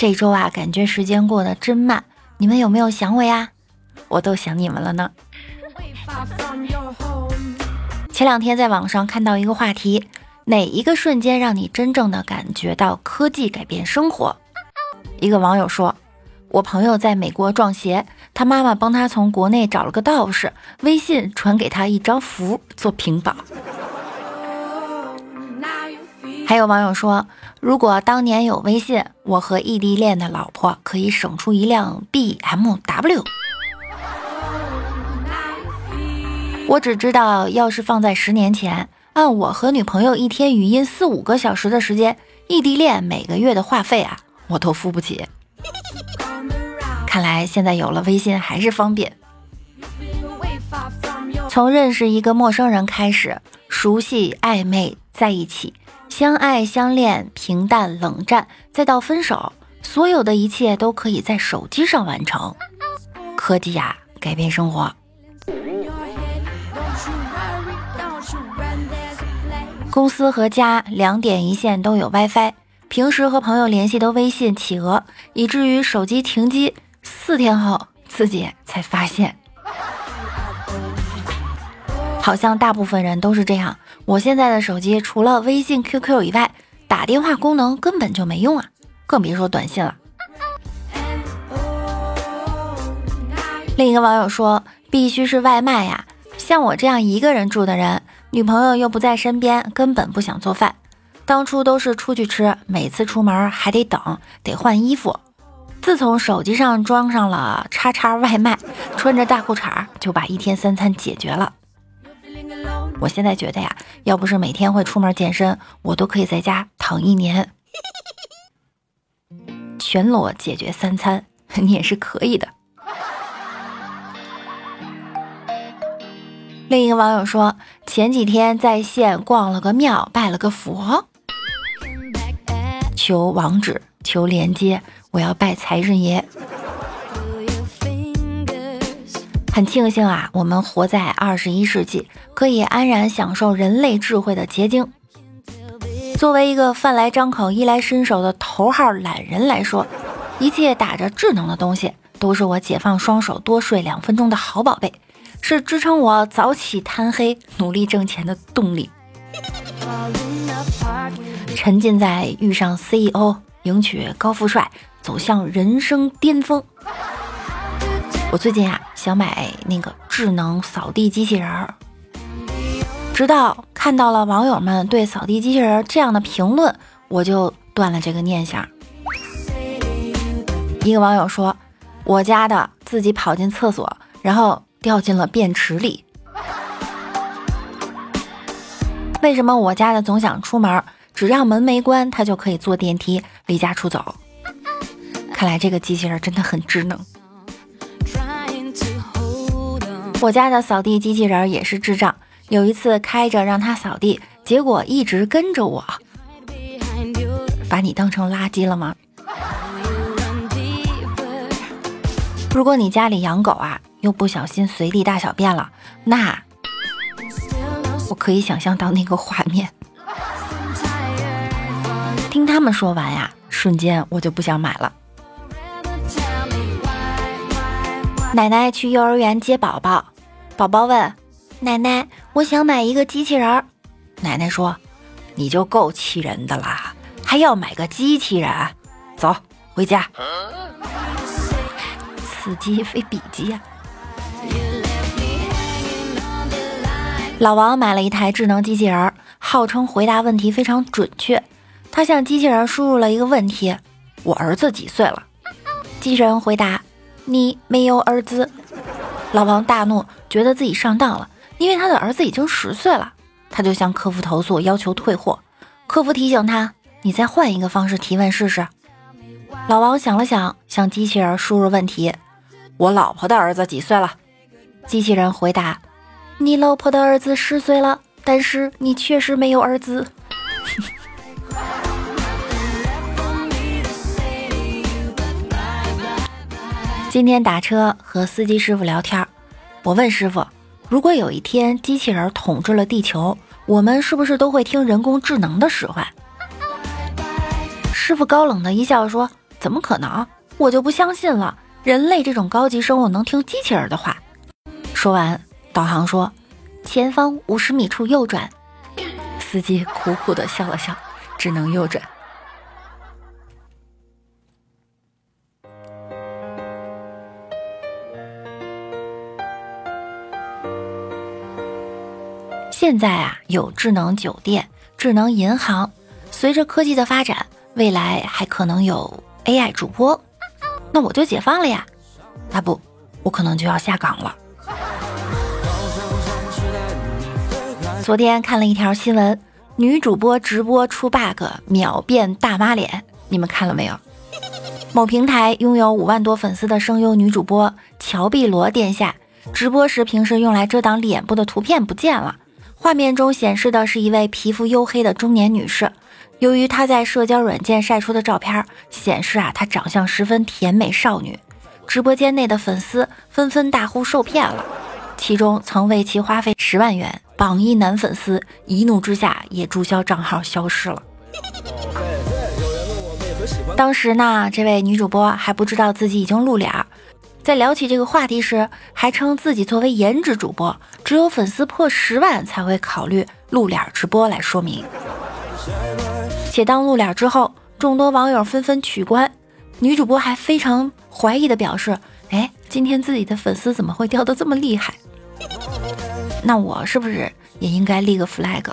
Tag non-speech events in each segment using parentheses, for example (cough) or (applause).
这周啊，感觉时间过得真慢。你们有没有想我呀？我都想你们了呢。前两天在网上看到一个话题：哪一个瞬间让你真正的感觉到科技改变生活？一个网友说：“我朋友在美国撞邪，他妈妈帮他从国内找了个道士，微信传给他一张符做屏保。”还有网友说。如果当年有微信，我和异地恋的老婆可以省出一辆 BMW。我只知道，要是放在十年前，按我和女朋友一天语音四五个小时的时间，异地恋每个月的话费啊，我都付不起。看来现在有了微信还是方便。从认识一个陌生人开始，熟悉、暧昧在一起。相爱相恋，平淡冷战，再到分手，所有的一切都可以在手机上完成。科技呀，改变生活。公司和家两点一线都有 WiFi，平时和朋友联系都微信企鹅，以至于手机停机四天后自己才发现。好像大部分人都是这样。我现在的手机除了微信、QQ 以外，打电话功能根本就没用啊，更别说短信了。另一个网友说：“必须是外卖呀，像我这样一个人住的人，女朋友又不在身边，根本不想做饭。当初都是出去吃，每次出门还得等，得换衣服。自从手机上装上了叉叉外卖，穿着大裤衩就把一天三餐解决了。”我现在觉得呀，要不是每天会出门健身，我都可以在家躺一年，全裸解决三餐，你也是可以的。另一个网友说，前几天在线逛了个庙，拜了个佛，求网址，求连接，我要拜财神爷。很庆幸啊，我们活在二十一世纪，可以安然享受人类智慧的结晶。作为一个饭来张口、衣来伸手的头号懒人来说，一切打着智能的东西都是我解放双手、多睡两分钟的好宝贝，是支撑我早起贪黑、努力挣钱的动力。沉浸在遇上 CEO、迎娶高富帅、走向人生巅峰。我最近啊想买那个智能扫地机器人儿，直到看到了网友们对扫地机器人这样的评论，我就断了这个念想。一个网友说：“我家的自己跑进厕所，然后掉进了便池里。为什么我家的总想出门，只要门没关，它就可以坐电梯离家出走？看来这个机器人真的很智能。”我家的扫地机器人也是智障。有一次开着让它扫地，结果一直跟着我。把你当成垃圾了吗？如果你家里养狗啊，又不小心随地大小便了，那我可以想象到那个画面。听他们说完呀，瞬间我就不想买了。奶奶去幼儿园接宝宝，宝宝问奶奶：“我想买一个机器人。”奶奶说：“你就够气人的啦，还要买个机器人？走，回家。”此机非彼机啊！老王买了一台智能机器人，号称回答问题非常准确。他向机器人输入了一个问题：“我儿子几岁了？”机器人回答。你没有儿子，老王大怒，觉得自己上当了，因为他的儿子已经十岁了。他就向客服投诉，要求退货。客服提醒他：“你再换一个方式提问试试。”老王想了想，向机器人输入问题：“我老婆的儿子几岁了？”机器人回答：“你老婆的儿子十岁了，但是你确实没有儿子。”今天打车和司机师傅聊天，我问师傅：“如果有一天机器人统治了地球，我们是不是都会听人工智能的使唤？”师傅高冷的一笑说。怎么可能？我就不相信了。人类这种高级生物能听机器人的话？说完，导航说：“前方五十米处右转。”司机苦苦的笑了笑，只能右转。现在啊，有智能酒店、智能银行。随着科技的发展，未来还可能有。AI 主播，那我就解放了呀！啊不，我可能就要下岗了。昨天看了一条新闻，女主播直播出 bug，秒变大妈脸，你们看了没有？某平台拥有五万多粉丝的声优女主播乔碧罗殿下，直播时平时用来遮挡脸部的图片不见了，画面中显示的是一位皮肤黝黑的中年女士。由于她在社交软件晒出的照片显示啊，她长相十分甜美少女，直播间内的粉丝纷纷大呼受骗了。其中曾为其花费十万元榜一男粉丝一怒之下也注销账号消失了。当时呢，这位女主播还不知道自己已经露脸，在聊起这个话题时，还称自己作为颜值主播，只有粉丝破十万才会考虑露脸直播来说明。且当露脸之后，众多网友纷纷取关，女主播还非常怀疑的表示：“哎，今天自己的粉丝怎么会掉的这么厉害？那我是不是也应该立个 flag，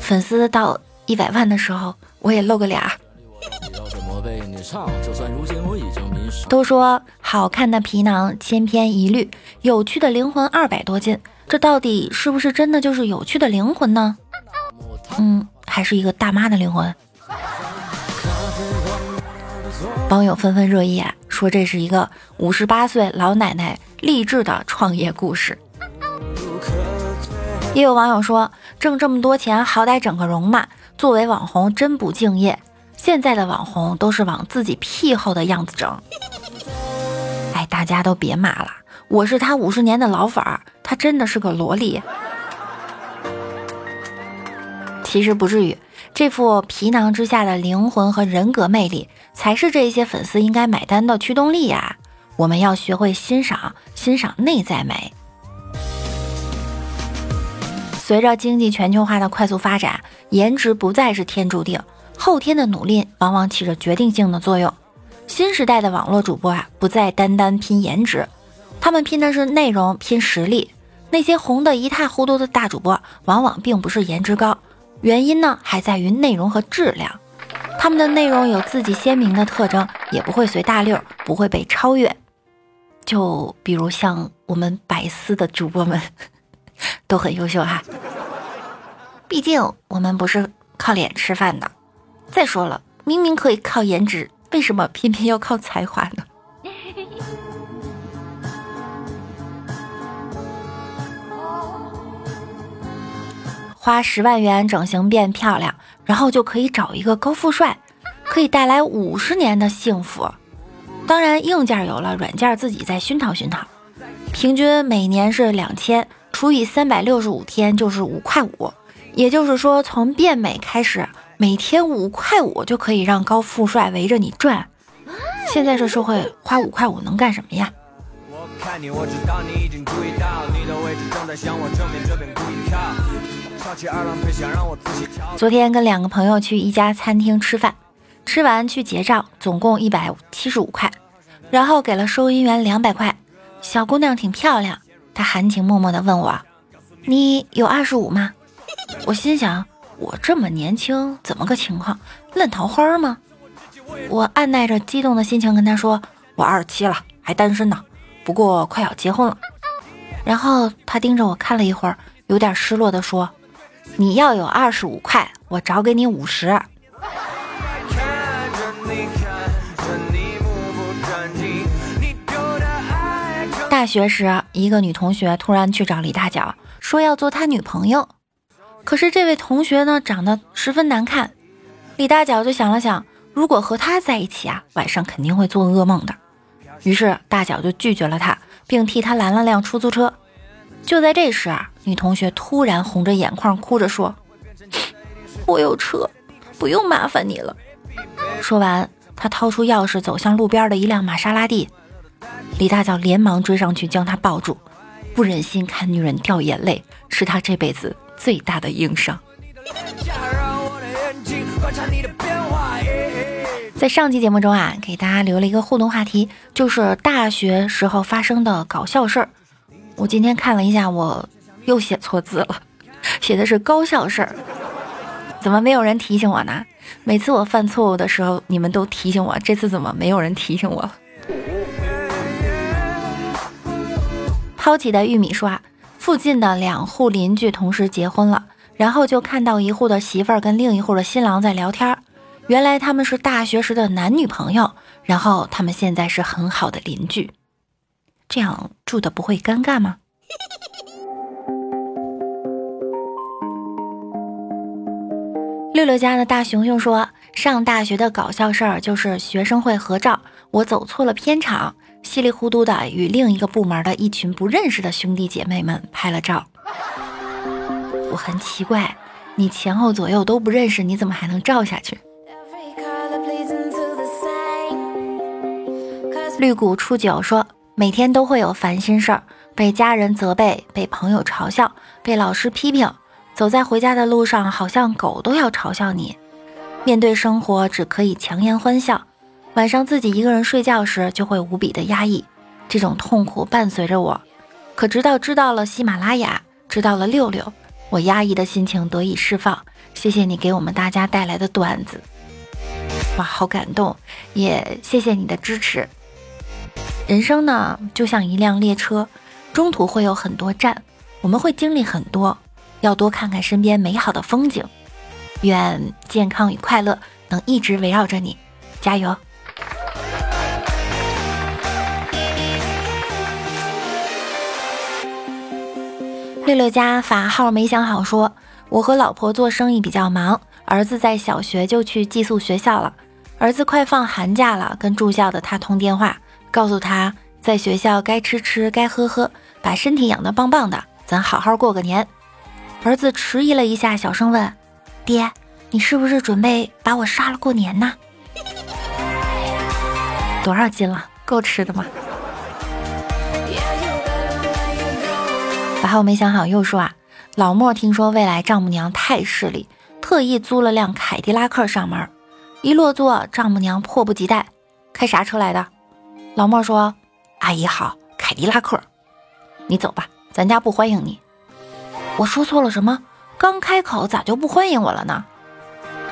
粉丝到一百万的时候，我也露个脸？”都说好看的皮囊千篇一律，有趣的灵魂二百多斤，这到底是不是真的就是有趣的灵魂呢？嗯，还是一个大妈的灵魂？网友纷纷热议啊，说这是一个五十八岁老奶奶励志的创业故事。也有网友说，挣这么多钱，好歹整个容嘛。作为网红真不敬业。现在的网红都是往自己屁后的样子整。哎，大家都别骂了，我是他五十年的老粉儿，他真的是个萝莉。其实不至于。这副皮囊之下的灵魂和人格魅力，才是这些粉丝应该买单的驱动力呀！我们要学会欣赏，欣赏内在美。随着经济全球化的快速发展，颜值不再是天注定，后天的努力往往起着决定性的作用。新时代的网络主播啊，不再单单拼颜值，他们拼的是内容，拼实力。那些红得一塌糊涂的大主播，往往并不是颜值高。原因呢，还在于内容和质量。他们的内容有自己鲜明的特征，也不会随大流，不会被超越。就比如像我们百思的主播们，(laughs) 都很优秀哈。毕竟我们不是靠脸吃饭的。再说了，明明可以靠颜值，为什么偏偏要靠才华呢？(laughs) 花十万元整形变漂亮，然后就可以找一个高富帅，可以带来五十年的幸福。当然，硬件有了，软件自己再熏陶熏陶。平均每年是两千，除以三百六十五天就是五块五。也就是说，从变美开始，每天五块五就可以让高富帅围着你转。现在这社会，花五块五能干什么呀？昨天跟两个朋友去一家餐厅吃饭，吃完去结账，总共一百七十五块，然后给了收银员两百块。小姑娘挺漂亮，她含情脉脉地问我：“你有二十五吗？”我心想：我这么年轻，怎么个情况？烂桃花吗？我按耐着激动的心情跟她说：“我二十七了，还单身呢，不过快要结婚了。”然后她盯着我看了一会儿，有点失落的说。你要有二十五块，我找给你五十。大学时，一个女同学突然去找李大脚，说要做他女朋友。可是这位同学呢，长得十分难看。李大脚就想了想，如果和他在一起啊，晚上肯定会做噩梦的。于是大脚就拒绝了他，并替他拦了辆出租车。就在这时啊，女同学突然红着眼眶，哭着说：“我有车，不用麻烦你了。”说完，她掏出钥匙，走向路边的一辆玛莎拉蒂。李大脚连忙追上去将她抱住，不忍心看女人掉眼泪，是他这辈子最大的硬伤。在上期节目中啊，给大家留了一个互动话题，就是大学时候发生的搞笑事儿。我今天看了一下，我又写错字了，(laughs) 写的是高校事儿。怎么没有人提醒我呢？每次我犯错误的时候，你们都提醒我，这次怎么没有人提醒我？抛弃的玉米说：“附近的两户邻居同时结婚了，然后就看到一户的媳妇儿跟另一户的新郎在聊天。原来他们是大学时的男女朋友，然后他们现在是很好的邻居，这样住的不会尴尬吗？”六六家的大熊熊说：“上大学的搞笑事儿就是学生会合照，我走错了片场。”稀里糊涂的与另一个部门的一群不认识的兄弟姐妹们拍了照，我很奇怪，你前后左右都不认识，你怎么还能照下去？绿谷初九说，每天都会有烦心事儿，被家人责备，被朋友嘲笑，被老师批评，走在回家的路上，好像狗都要嘲笑你。面对生活，只可以强颜欢笑。晚上自己一个人睡觉时，就会无比的压抑，这种痛苦伴随着我。可直到知道了喜马拉雅，知道了六六，我压抑的心情得以释放。谢谢你给我们大家带来的段子，哇，好感动！也谢谢你的支持。人生呢，就像一辆列车，中途会有很多站，我们会经历很多，要多看看身边美好的风景。愿健康与快乐能一直围绕着你，加油！六六家法号没想好，说我和老婆做生意比较忙，儿子在小学就去寄宿学校了。儿子快放寒假了，跟住校的他通电话，告诉他在学校该吃吃，该喝喝，把身体养得棒棒的，咱好好过个年。儿子迟疑了一下，小声问：“爹，你是不是准备把我杀了过年呢？” (laughs) 多少斤了？够吃的吗？然后没想好又说啊，老莫听说未来丈母娘太势利，特意租了辆凯迪拉克上门。一落座，丈母娘迫不及待，开啥车来的？老莫说：“阿姨好，凯迪拉克。”你走吧，咱家不欢迎你。我说错了什么？刚开口咋就不欢迎我了呢？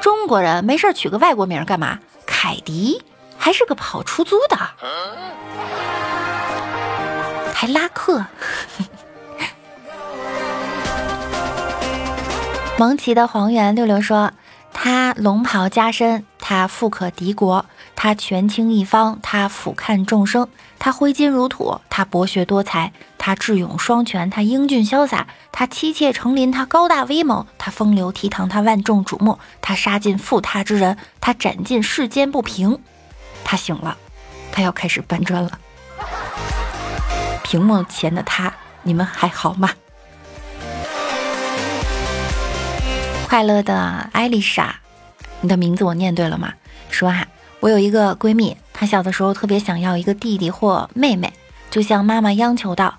中国人没事取个外国名干嘛？凯迪还是个跑出租的，还拉客。蒙奇的黄猿六六说：“他龙袍加身，他富可敌国，他权倾一方，他俯瞰众生，他挥金如土，他博学多才，他智勇双全，他英俊潇洒，他妻妾成林，他高大威猛，他风流倜傥，他万众瞩目，他杀尽负他之人，他斩尽世间不平。他醒了，他要开始搬砖了。屏幕前的他，你们还好吗？”快乐的艾丽莎，你的名字我念对了吗？说啊，我有一个闺蜜，她小的时候特别想要一个弟弟或妹妹，就向妈妈央求道：“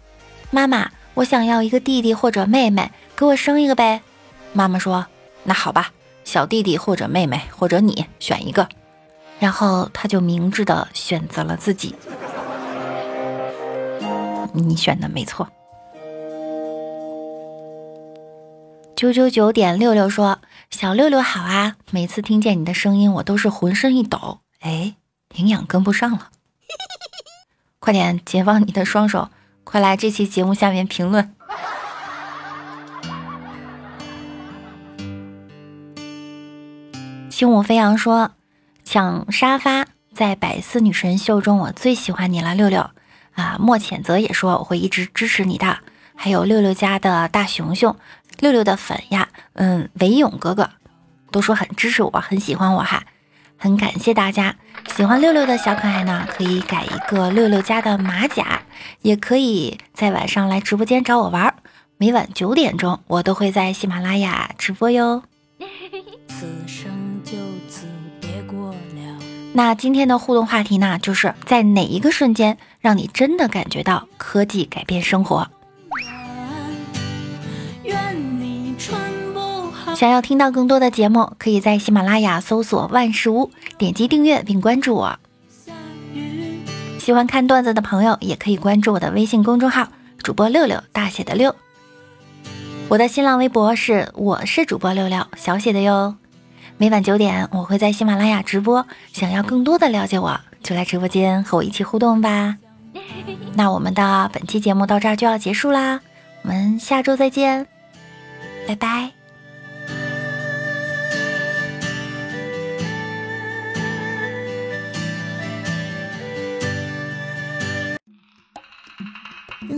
妈妈，我想要一个弟弟或者妹妹，给我生一个呗。”妈妈说：“那好吧，小弟弟或者妹妹或者你选一个。”然后她就明智的选择了自己。你选的没错。九九九点六六说：“小六六好啊！每次听见你的声音，我都是浑身一抖。哎，营养跟不上了，(laughs) 快点解放你的双手，快来这期节目下面评论。”轻舞飞扬说：“抢沙发，在百思女神秀中，我最喜欢你了，六六啊！莫浅泽也说我会一直支持你的。还有六六家的大熊熊，六六的粉呀，嗯，韦勇哥哥都说很支持我，很喜欢我哈，很感谢大家喜欢六六的小可爱呢，可以改一个六六家的马甲，也可以在晚上来直播间找我玩，每晚九点钟我都会在喜马拉雅直播哟。(laughs) 此生就此别过了。那今天的互动话题呢，就是在哪一个瞬间让你真的感觉到科技改变生活？想要听到更多的节目，可以在喜马拉雅搜索“万事屋”，点击订阅并关注我。喜欢看段子的朋友，也可以关注我的微信公众号“主播六六”，大写的六。我的新浪微博是我是主播六六，小写的哟。每晚九点，我会在喜马拉雅直播。想要更多的了解我，就来直播间和我一起互动吧。那我们的本期节目到这儿就要结束啦，我们下周再见，拜拜。